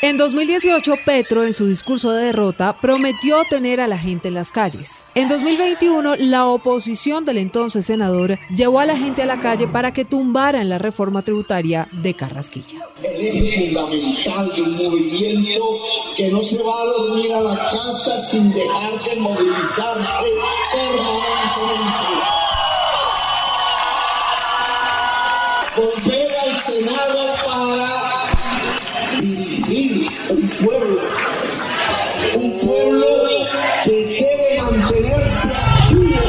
En 2018, Petro, en su discurso de derrota, prometió tener a la gente en las calles. En 2021, la oposición del entonces senador llevó a la gente a la calle para que tumbaran la reforma tributaria de Carrasquilla. El eje fundamental de un movimiento que no se va a dormir a la casa sin dejar de movilizarse permanentemente. Volver al Senado para dirigir un pueblo, un pueblo que debe mantenerse activo,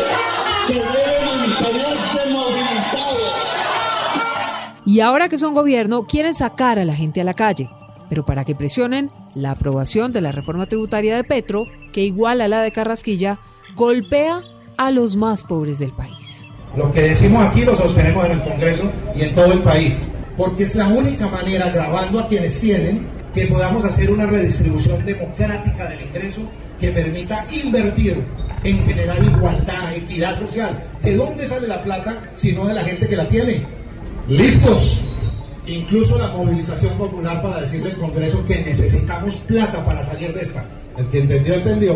que debe mantenerse movilizado. Y ahora que son gobierno, quieren sacar a la gente a la calle, pero para que presionen la aprobación de la reforma tributaria de Petro, que igual a la de Carrasquilla, golpea a los más pobres del país. Lo que decimos aquí lo sostenemos en el Congreso y en todo el país porque es la única manera, grabando a quienes tienen, que podamos hacer una redistribución democrática del ingreso que permita invertir en generar igualdad, equidad social. ¿De dónde sale la plata si no de la gente que la tiene? ¿Listos? Incluso la movilización popular para decirle al Congreso que necesitamos plata para salir de esta. El que entendió, entendió.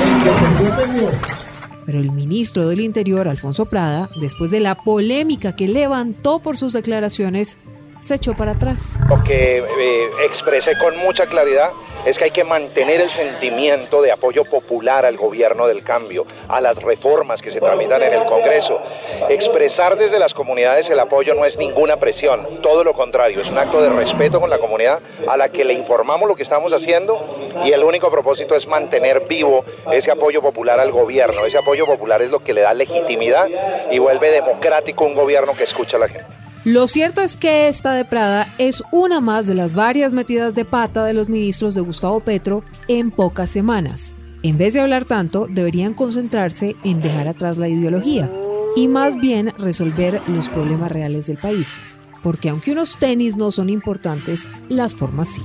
El que entendió, entendió. Pero el ministro del Interior, Alfonso Prada, después de la polémica que levantó por sus declaraciones, se echó para atrás. Lo que eh, expresé con mucha claridad es que hay que mantener el sentimiento de apoyo popular al gobierno del cambio, a las reformas que se tramitan en el Congreso. Expresar desde las comunidades el apoyo no es ninguna presión, todo lo contrario, es un acto de respeto con la comunidad a la que le informamos lo que estamos haciendo y el único propósito es mantener vivo ese apoyo popular al gobierno. Ese apoyo popular es lo que le da legitimidad y vuelve democrático un gobierno que escucha a la gente. Lo cierto es que esta de Prada es una más de las varias metidas de pata de los ministros de Gustavo Petro en pocas semanas. En vez de hablar tanto, deberían concentrarse en dejar atrás la ideología y más bien resolver los problemas reales del país, porque aunque unos tenis no son importantes, las formas sí.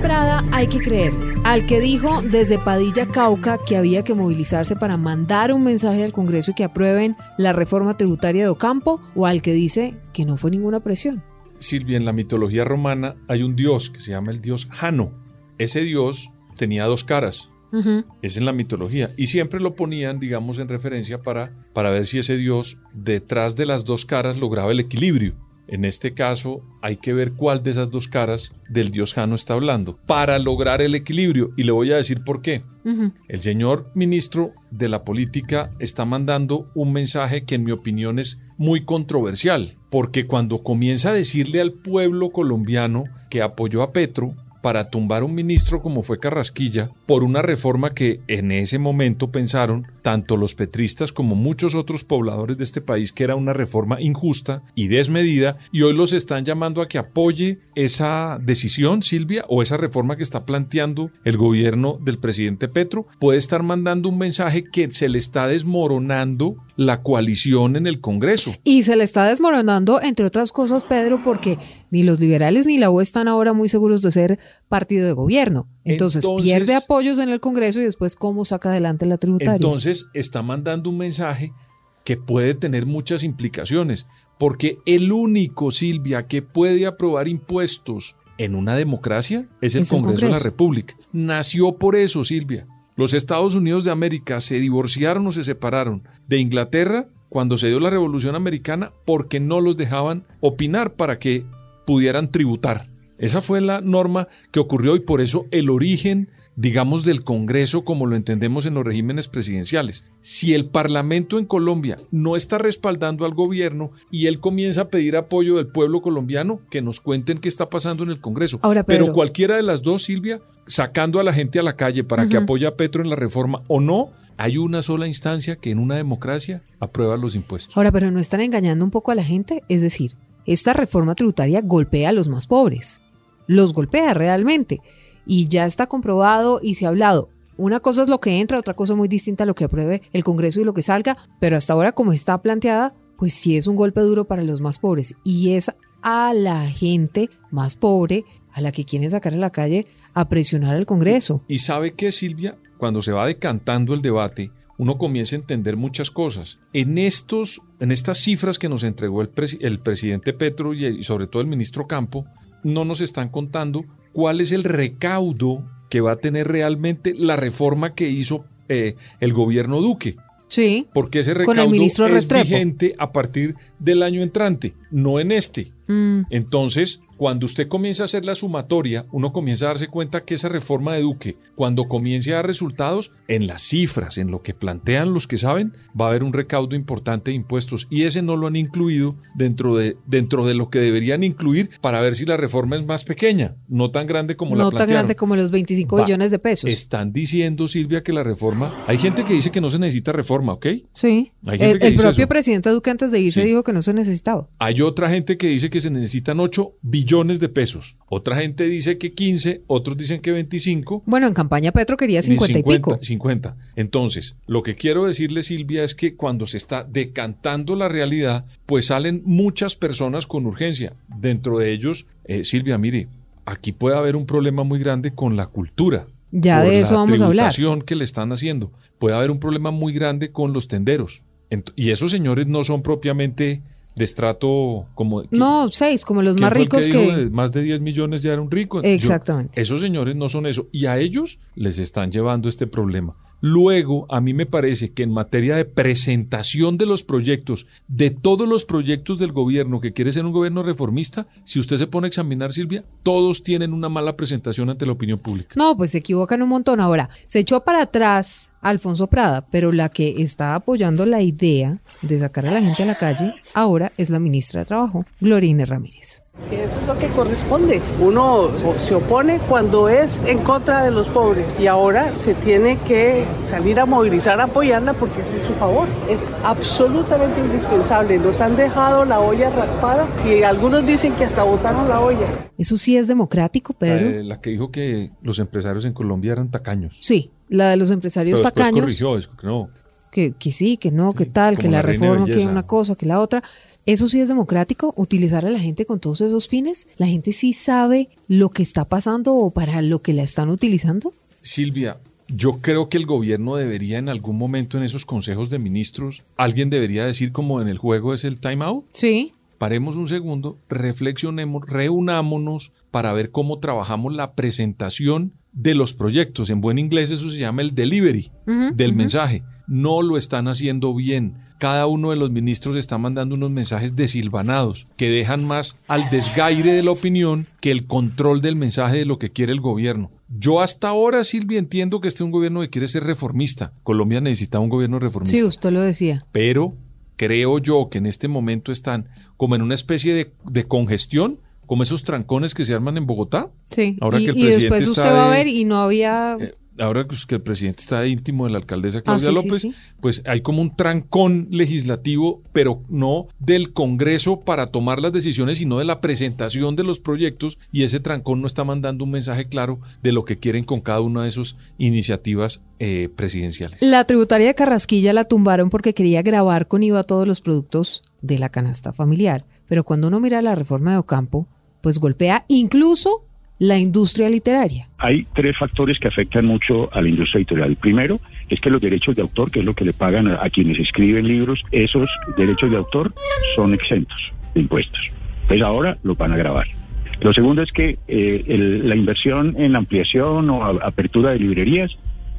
¿A qué Prada hay que creer? ¿Al que dijo desde Padilla Cauca que había que movilizarse para mandar un mensaje al Congreso y que aprueben la reforma tributaria de Ocampo? ¿O al que dice que no fue ninguna presión? Silvia, en la mitología romana hay un dios que se llama el dios Jano. Ese dios tenía dos caras. Es en la mitología. Y siempre lo ponían, digamos, en referencia para, para ver si ese dios detrás de las dos caras lograba el equilibrio. En este caso, hay que ver cuál de esas dos caras del dios Jano está hablando para lograr el equilibrio. Y le voy a decir por qué. El señor ministro de la política está mandando un mensaje que en mi opinión es muy controversial, porque cuando comienza a decirle al pueblo colombiano que apoyó a Petro, para tumbar un ministro como fue Carrasquilla por una reforma que en ese momento pensaron tanto los petristas como muchos otros pobladores de este país que era una reforma injusta y desmedida y hoy los están llamando a que apoye esa decisión, Silvia, o esa reforma que está planteando el gobierno del presidente Petro, puede estar mandando un mensaje que se le está desmoronando la coalición en el Congreso. Y se le está desmoronando, entre otras cosas, Pedro, porque ni los liberales ni la U están ahora muy seguros de ser partido de gobierno. Entonces, Entonces- pierde apoyos en el Congreso y después cómo saca adelante la tributaria. Entonces está mandando un mensaje que puede tener muchas implicaciones, porque el único, Silvia, que puede aprobar impuestos en una democracia es el Es el Congreso de la Congreso. República. Nació por eso, Silvia. Los Estados Unidos de América se divorciaron o se separaron de Inglaterra cuando se dio la Revolución Americana porque no los dejaban opinar para que pudieran tributar. Esa fue la norma que ocurrió y por eso el origen, digamos, del Congreso como lo entendemos en los regímenes presidenciales. Si el Parlamento en Colombia no está respaldando al gobierno y él comienza a pedir apoyo del pueblo colombiano, que nos cuenten qué está pasando en el Congreso. Ahora, Pero cualquiera de las dos, Silvia, sacando a la gente a la calle para que apoye a Petro en la reforma o no, hay una sola instancia que en una democracia aprueba los impuestos. Ahora, pero no están engañando un poco a la gente, es decir, esta reforma tributaria golpea a los más pobres, los golpea realmente y ya está comprobado y se ha hablado. Una cosa es lo que entra, otra cosa muy distinta a lo que apruebe el Congreso y lo que salga, pero hasta ahora como está planteada, pues sí es un golpe duro para los más pobres y es a la gente más pobre a la que quieren sacar a la calle a presionar al Congreso. ¿Y sabe qué, Silvia? cuando se va decantando el debate, uno comienza a entender muchas cosas. En, estos, en estas cifras que nos entregó el presidente Petro y, sobre todo el ministro Campo, no nos están contando cuál es el recaudo que va a tener realmente la reforma que hizo eh, el gobierno Duque. Sí. Porque ese recaudo es vigente a partir del año entrante, no en este. Mm. Entonces, cuando usted comienza a hacer la sumatoria, uno comienza a darse cuenta que esa reforma de Duque, cuando comience a dar resultados, en las cifras, en lo que plantean los que saben, va a haber un recaudo importante de impuestos y ese no lo han incluido dentro de, dentro de lo que deberían incluir para ver si la reforma es más pequeña, no tan grande como la No tan grande como los 25 billones de pesos. Están diciendo, Silvia, que la reforma... Hay gente que dice que no se necesita reforma, ¿ok? Sí. el, propio presidente Duque antes de irse dijo que no se necesitaba. Hay otra gente que dice que se necesitan 8 billones de pesos. Otra gente dice que 15, otros dicen que 25. Bueno, en campaña Petro quería 50, y pico. 50. Entonces, lo que quiero decirle, Silvia, es que cuando se está decantando la realidad, pues salen muchas personas con urgencia. Dentro de ellos, eh, Silvia, mire, aquí puede haber un problema muy grande con la cultura. Ya de eso vamos a hablar. que le están haciendo. Puede haber un problema muy grande con los tenderos. Y esos señores no son propiamente de estrato como... No, seis, como los más ricos que... Más de 10 millones ya era un rico. Exactamente. esos señores no son eso. Y a ellos les están llevando este problema. Luego, a mí me parece que en materia de presentación de los proyectos, de todos los proyectos del gobierno que quiere ser un gobierno reformista, si usted se pone a examinar, Silvia, todos tienen una mala presentación ante la opinión pública. No, pues se equivocan un montón. Ahora, se echó para atrás Alfonso Prada, pero la que está apoyando la idea de sacar a la gente a la calle ahora es la ministra de Trabajo, Glorine Ramírez. Eso es lo que corresponde. Uno se opone cuando es en contra de los pobres y ahora se tiene que salir a movilizar, a apoyarla porque es en su favor. Es absolutamente indispensable. Nos han dejado la olla raspada y algunos dicen que hasta botaron la olla. ¿Eso sí es democrático, Pedro? La, que dijo que los empresarios en Colombia eran tacaños. Sí, la de los empresarios Pero tacaños. corrigió, que no. Que, que sí, que no, que tal, que la reforma, que una cosa, que la otra. ¿Eso sí es democrático? ¿Utilizar a la gente con todos esos fines? ¿La gente sí sabe lo que está pasando o para lo que la están utilizando? Silvia, yo creo que el gobierno debería en algún momento en esos consejos de ministros, alguien debería decir como en el juego es el time out. Sí. Paremos un segundo, reflexionemos, reunámonos para ver cómo trabajamos la presentación de los proyectos. En buen inglés eso se llama el delivery del mensaje. No lo están haciendo bien cada uno de los ministros está mandando unos mensajes desilvanados que dejan más al desgaire de la opinión que el control del mensaje de lo que quiere el gobierno. Yo hasta ahora, Silvia, entiendo que este es un gobierno que quiere ser reformista. Colombia necesita un gobierno reformista. Sí, usted lo decía. Pero creo yo que en este momento están como en una especie de, congestión como esos trancones que se arman en Bogotá. Sí, ahora y, que el después usted va a ver y no había... Ahora que el presidente está íntimo de la alcaldesa ah, Claudia López, pues hay como un trancón legislativo, pero no del Congreso para tomar las decisiones, sino de la presentación de los proyectos y ese trancón no está mandando un mensaje claro de lo que quieren con cada una de sus iniciativas eh, presidenciales. La tributaria de Carrasquilla la tumbaron porque quería grabar con IVA todos los productos de la canasta familiar, pero cuando uno mira la reforma de Ocampo, pues golpea incluso la industria literaria? Hay tres factores que afectan mucho a la industria editorial. primero es que los derechos de autor, que es lo que le pagan a, quienes escriben libros, esos derechos de autor son exentos de impuestos. Pues ahora los van a grabar. Lo segundo es que eh, la inversión en ampliación o apertura de librerías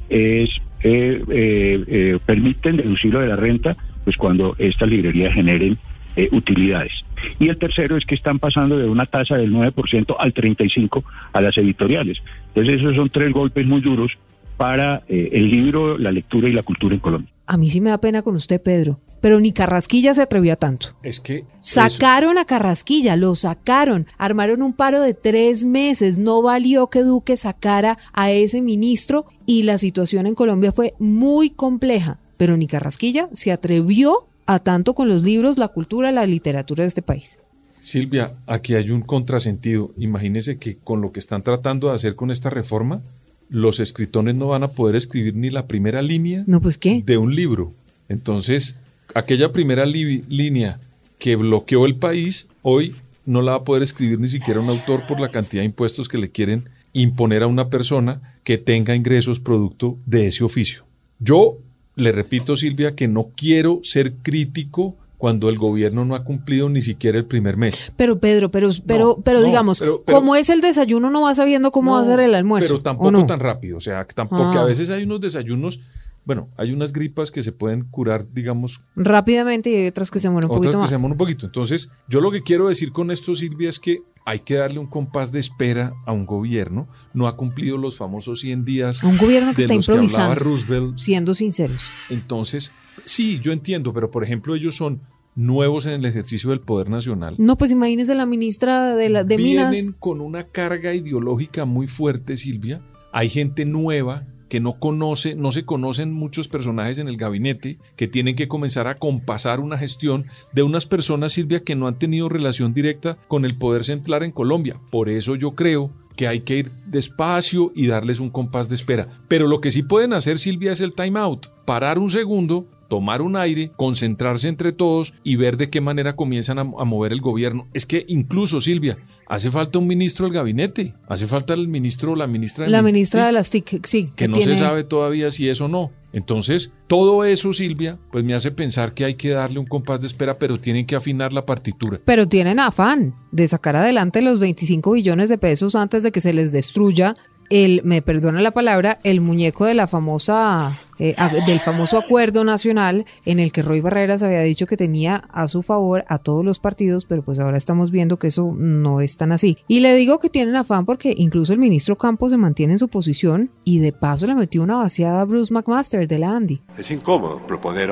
es eh, eh, permiten deducirlo de la renta pues cuando estas librerías generen eh, utilidades. Y el tercero es que están pasando de una tasa del 9% al 35% a las editoriales. Entonces esos son tres golpes muy duros para eh, el libro, la lectura y la cultura en Colombia. A mí sí me da pena con usted, Pedro, pero ni Carrasquilla se atrevió a tanto. Es que... Sacaron a Carrasquilla, lo sacaron, armaron un paro de tres meses, no valió que Duque sacara a ese ministro y la situación en Colombia fue muy compleja, pero ni Carrasquilla se atrevió a tanto con los libros, la cultura, la literatura de este país. Silvia, aquí hay un contrasentido. Imagínese que con lo que están tratando de hacer con esta reforma, los escritores no van a poder escribir ni la primera línea no, pues, ¿qué? de un libro. Entonces, aquella primera línea que bloqueó el país, hoy no la va a poder escribir ni siquiera un autor por la cantidad de impuestos que le quieren imponer a una persona que tenga ingresos producto de ese oficio. Yo le repito, Silvia, que no quiero ser crítico cuando el gobierno no ha cumplido ni siquiera el primer mes. Pero Pedro, pero, pero, pero no, digamos, pero- pero- como es el desayuno, no va sabiendo cómo va a No, ser el almuerzo. Pero ¿o tampoco no? tan rápido. O sea, tam- porque Ah. a veces hay unos desayunos, bueno, hay unas gripas que se pueden curar, digamos, Rápidamente y hay otras que se mueren un otras poquito que más. se un poquito. Entonces, yo lo que quiero decir con esto, Silvia, es que hay que darle un compás de espera a un gobierno. No ha cumplido los famosos 100 días un gobierno que de está los que improvisando. Roosevelt. Siendo sinceros. Entonces, sí, yo entiendo, pero por ejemplo, ellos son nuevos en el ejercicio del poder nacional. No, pues imagínese la ministra de, la, de Vienen Minas. con una carga ideológica muy fuerte, Silvia. Hay gente nueva que no conoce, no se conocen muchos personajes en el gabinete, que tienen que comenzar a compasar una gestión de unas personas, Silvia, que no han tenido relación directa con el poder central en Colombia. Por eso yo creo que hay que ir despacio y darles un compás de espera. Pero lo que sí pueden hacer, Silvia, es el time out. Parar un segundo, tomar un aire, concentrarse entre todos y ver de qué manera comienzan a, a mover el gobierno. Es que incluso, Silvia, hace falta un ministro del gabinete, hace falta el ministro o la ministra La del- ministra de las TIC, sí, que no tiene- se sabe todavía si es o no. Entonces, todo eso, Silvia, pues me hace pensar que hay que darle un compás de espera, pero tienen que afinar la partitura. Pero tienen afán de sacar adelante los 25 billones de pesos antes de que se les destruya el, me perdona la palabra, el muñeco de la famosa, eh, del famoso acuerdo nacional en el que Roy Barreras había dicho que tenía a su favor a todos los partidos, pero pues ahora estamos viendo que eso no es tan así. Y le digo que tienen afán porque incluso el ministro Campos se mantiene en su posición y de paso le metió una vaciada a Bruce McMaster de la Andy. Es incómodo proponer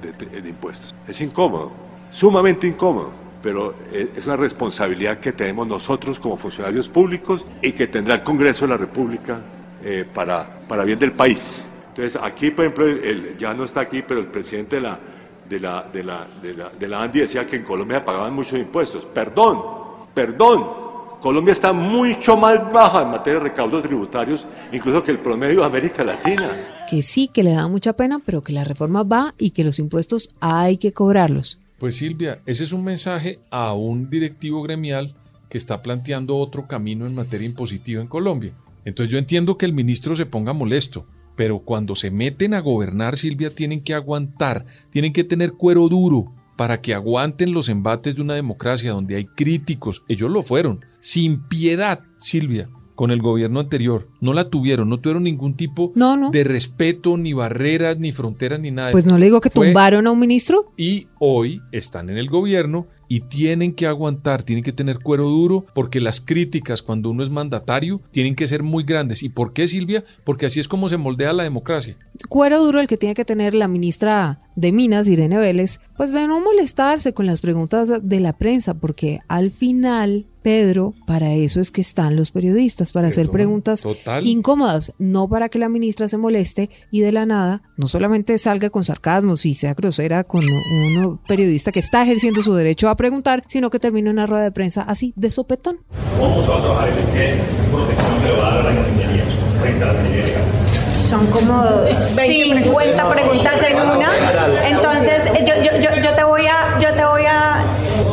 de- de- de impuestos. Es incómodo, sumamente incómodo, pero eh, es una responsabilidad que tenemos nosotros como funcionarios públicos y que tendrá el Congreso de la República eh, para, para bien del país. Entonces, aquí, por ejemplo, el- ya no está aquí, pero el presidente de la, de, la, de, la, de, la, de la ANDI decía que en Colombia pagaban muchos impuestos. Perdón, perdón. Colombia está mucho más baja en materia de recaudos tributarios, incluso que el promedio de América Latina. Que sí, que le da mucha pena, pero que la reforma va y que los impuestos hay que cobrarlos. Pues Silvia, ese es un mensaje a un directivo gremial que está planteando otro camino en materia impositiva en Colombia. Entonces yo entiendo que el ministro se ponga molesto, pero cuando se meten a gobernar, Silvia, tienen que aguantar, tienen que tener cuero duro para que aguanten los embates de una democracia donde hay críticos, ellos lo fueron, sin piedad, Silvia, con el gobierno anterior. No la tuvieron, no tuvieron ningún tipo No, no. de respeto, ni barreras, ni fronteras, ni nada. Pues no le digo que Fue- tumbaron a un ministro. y hoy están en el gobierno y tienen que aguantar, tienen que tener cuero duro porque las críticas cuando uno es mandatario tienen que ser muy grandes. ¿Y por qué Silvia? Porque así es como se moldea la democracia. Cuero duro el que tiene que tener la ministra de Minas, Irene Vélez, pues de no molestarse con las preguntas de la prensa, porque al final, Pedro, para eso es que están los periodistas, para hacer preguntas total. incómodas, no para que la ministra se moleste y de la nada no solamente salga con sarcasmos y sea grosera con un periodista que está ejerciendo su derecho a preguntar, sino que termine una rueda de prensa así, de sopetón. Son como 50 preguntas en una. Entonces, yo, yo, yo, yo te voy a, yo te voy a,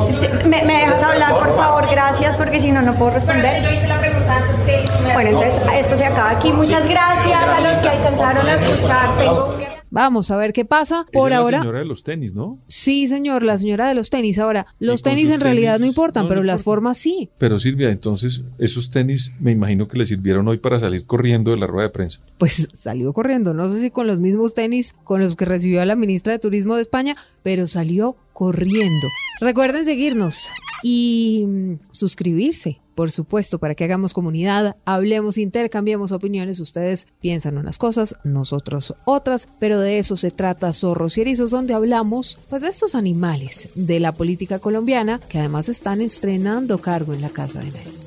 si- me, me dejas hablar, por favor, gracias, porque si no, no puedo responder. Yo hice la pregunta antes que... Bueno, entonces, esto se acaba aquí. Muchas gracias a los que alcanzaron a escuchar. Tengo Vamos a ver qué pasa. Por es la ahora, señora de los tenis, ¿no? sí, señor, la señora de los tenis. Ahora, los tenis en realidad no importan, no, pero no las formas sí. Pero Silvia, entonces esos tenis me imagino que le sirvieron hoy para salir corriendo de la rueda de prensa. pues salió corriendo. No sé si con los mismos tenis con los que recibió a la ministra de Turismo de España, pero salió corriendo. Recuerden seguirnos y mm, suscribirse, por supuesto, para que hagamos comunidad, hablemos, intercambiemos opiniones. Ustedes piensan unas cosas, nosotros otras, pero de eso se trata Zorros y Erizos, donde hablamos pues de estos animales de la política colombiana que además están estrenando cargo en la Casa de Nel.